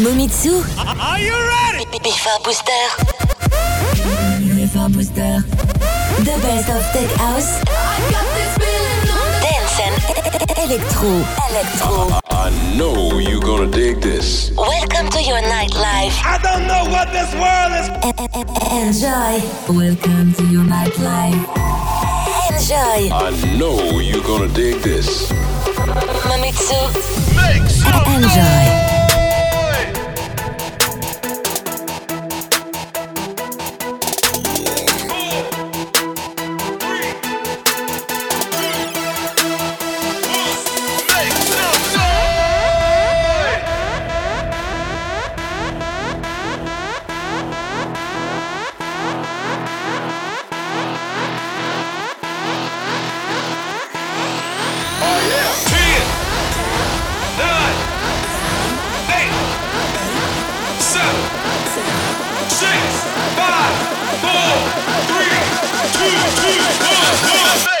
Momitsu. Are you ready? Bifa Booster. Bifa Booster. The best of tech house. Dance and electro. Electro. I know you're gonna dig this. Welcome to your nightlife. I don't know what this world is. Enjoy. Welcome to your nightlife. Enjoy. I know you're gonna dig this. Mamitsu. Make some Enjoy. Six, five, four, three, two, two, one, one.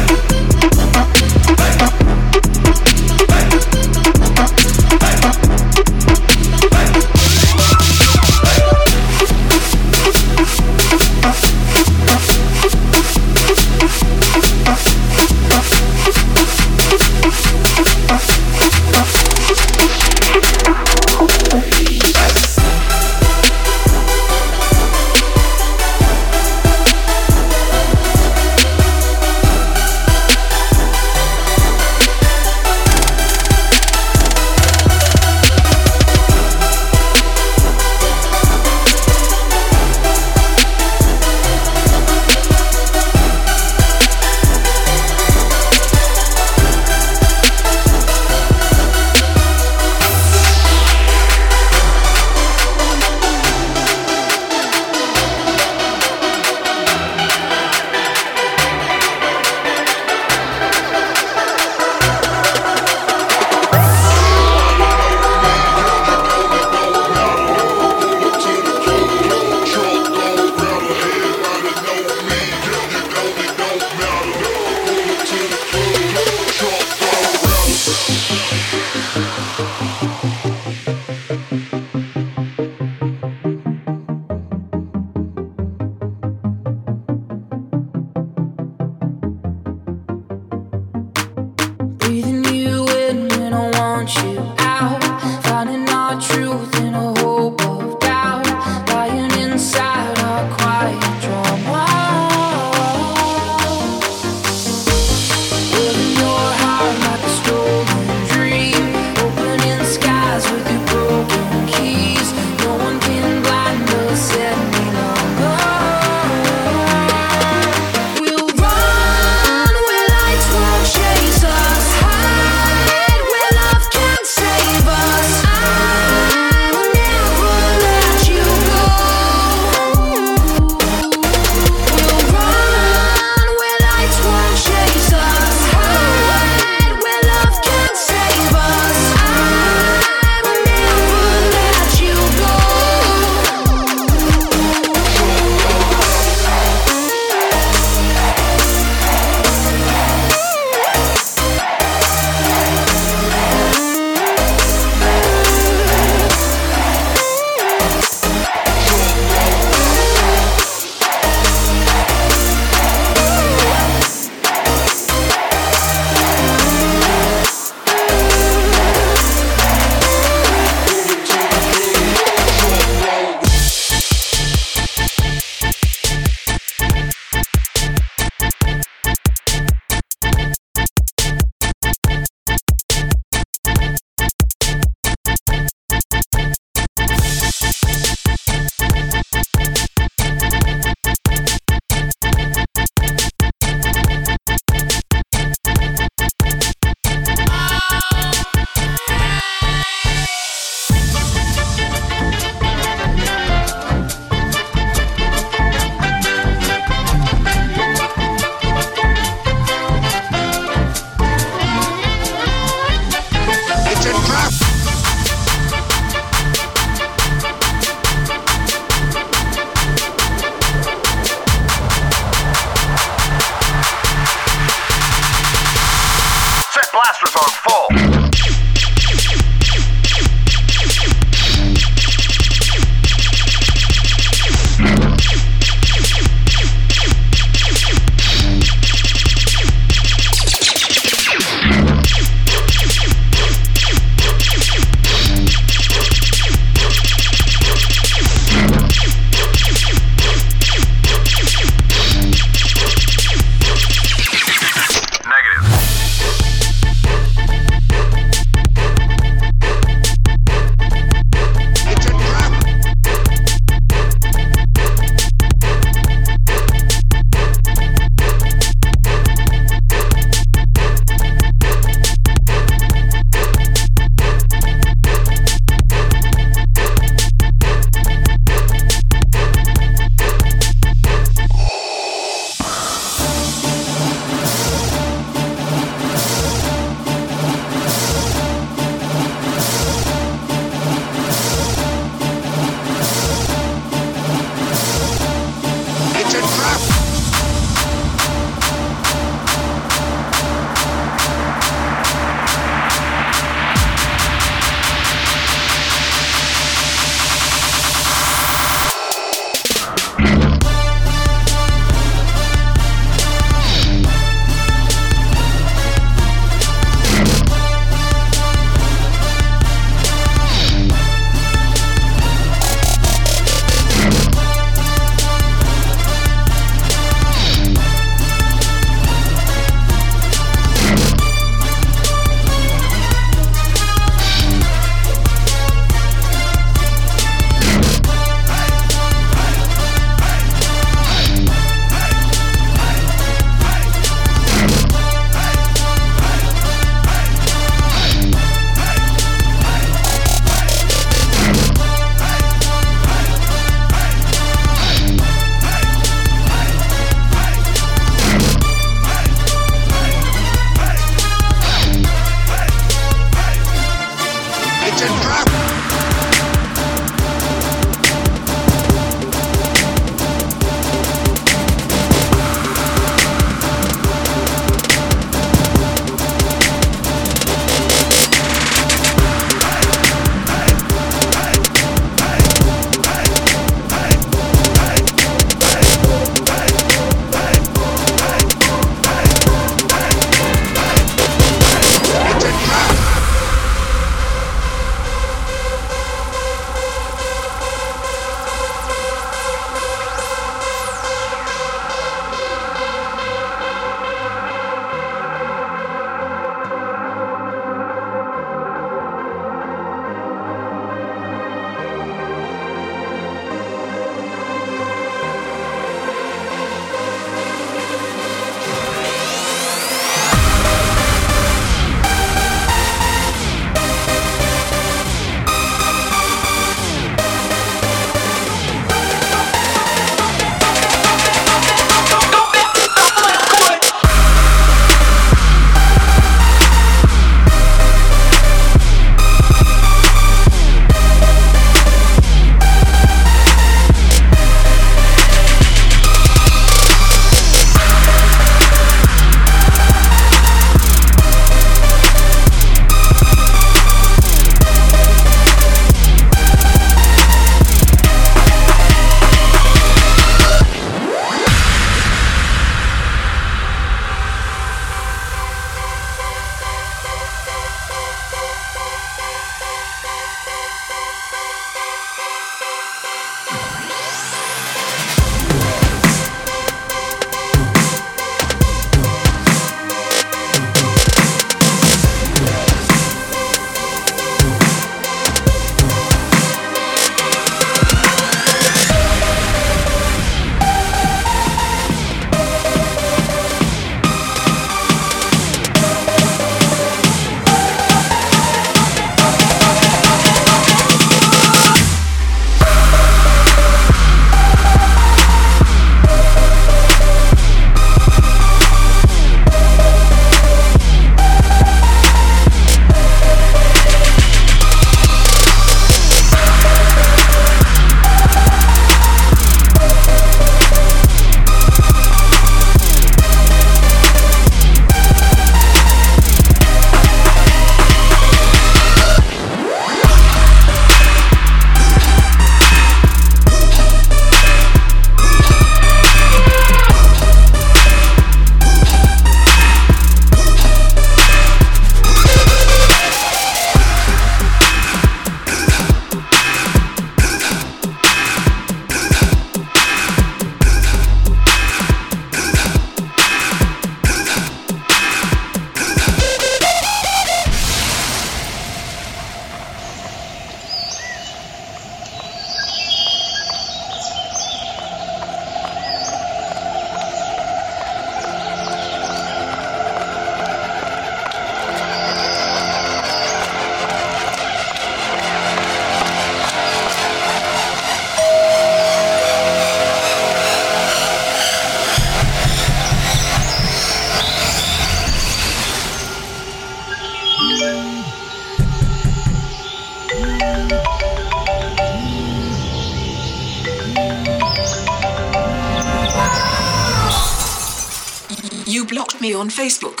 on Facebook.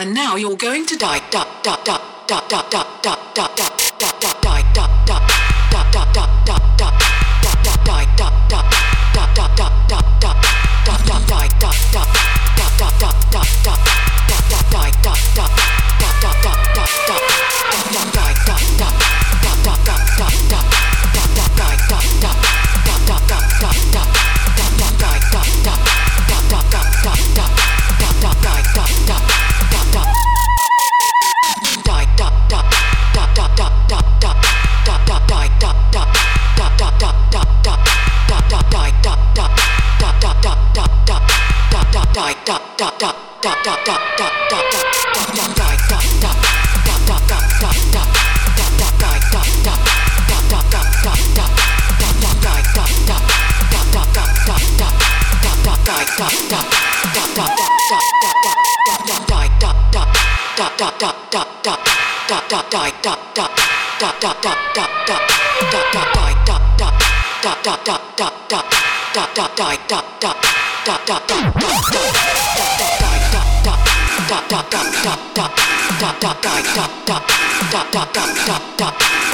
And now you're going to die. Da, da, da, da, da, da, da, da.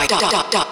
die, die, die, die.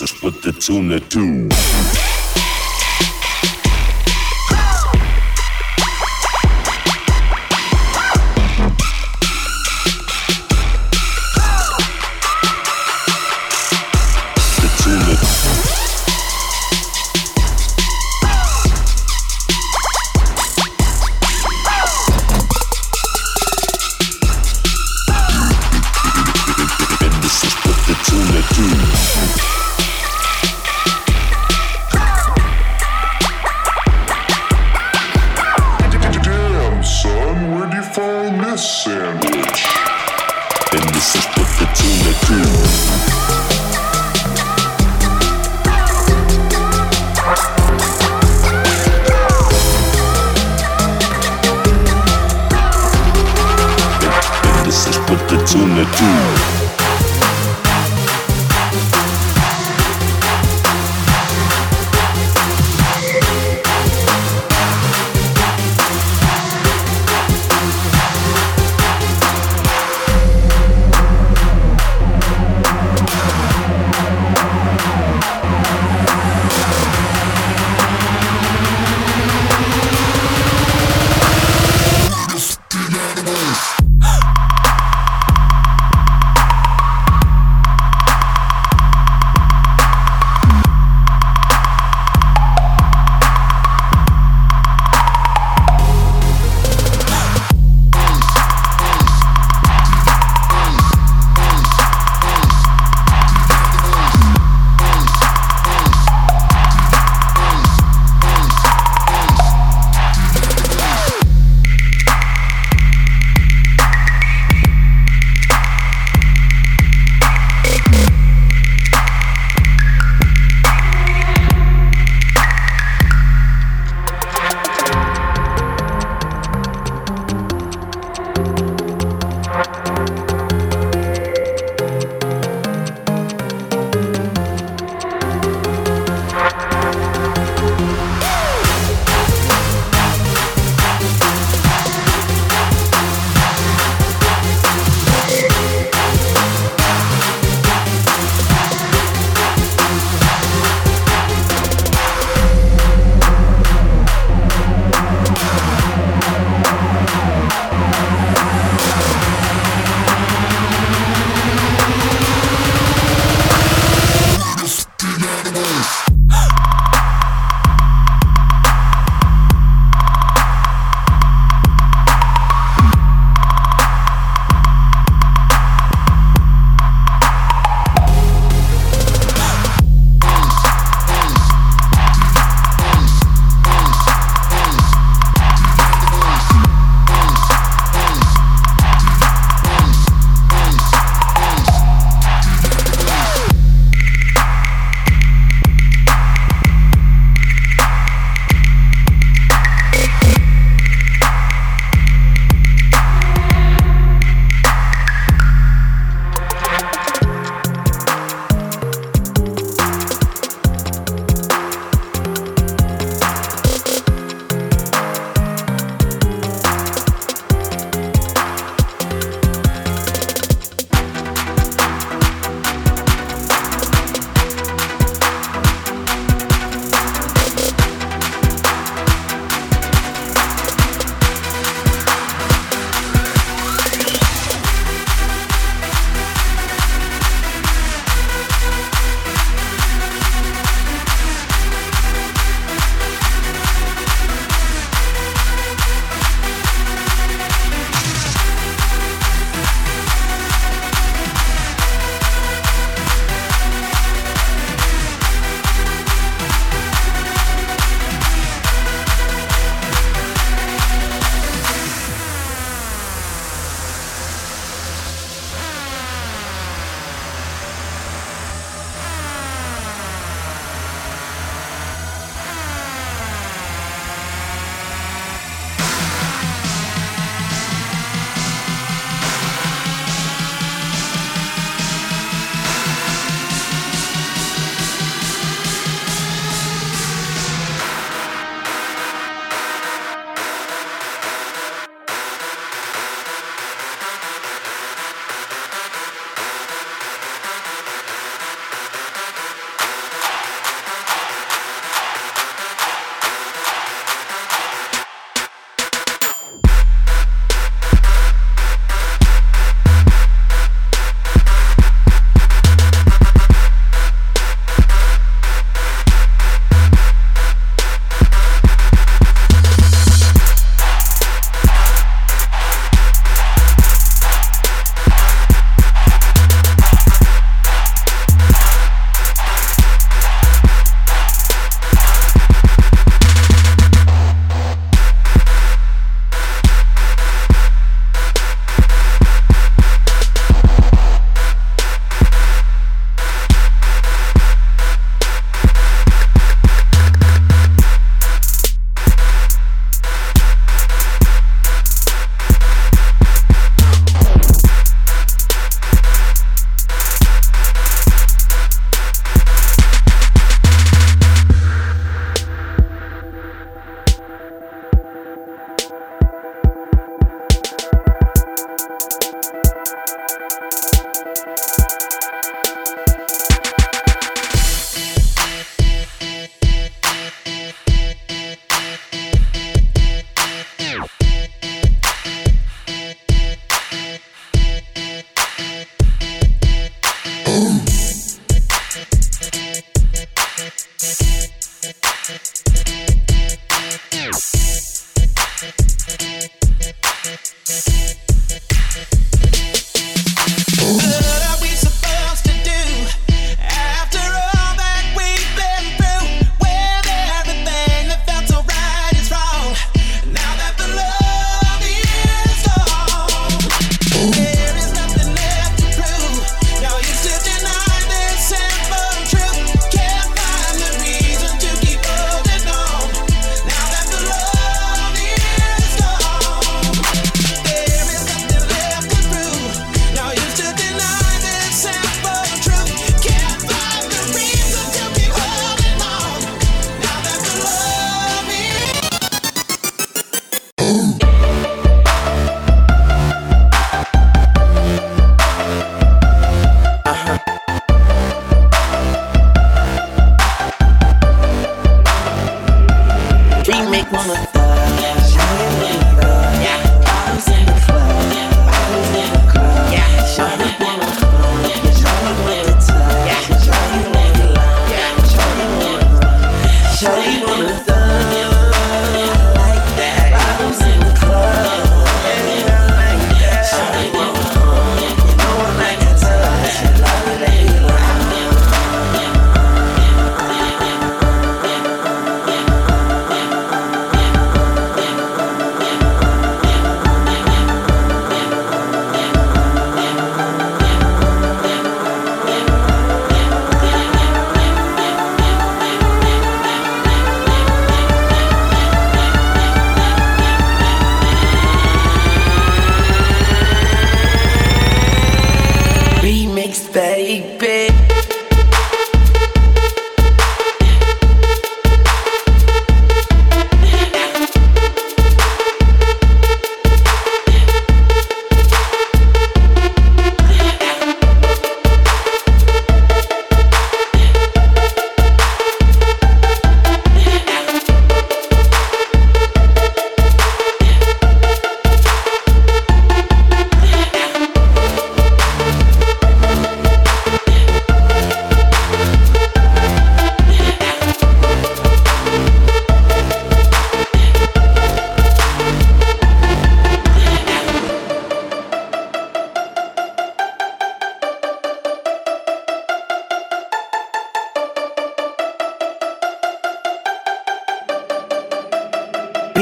Let's with the tuna too. Tuna too.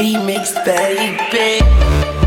remix, baby.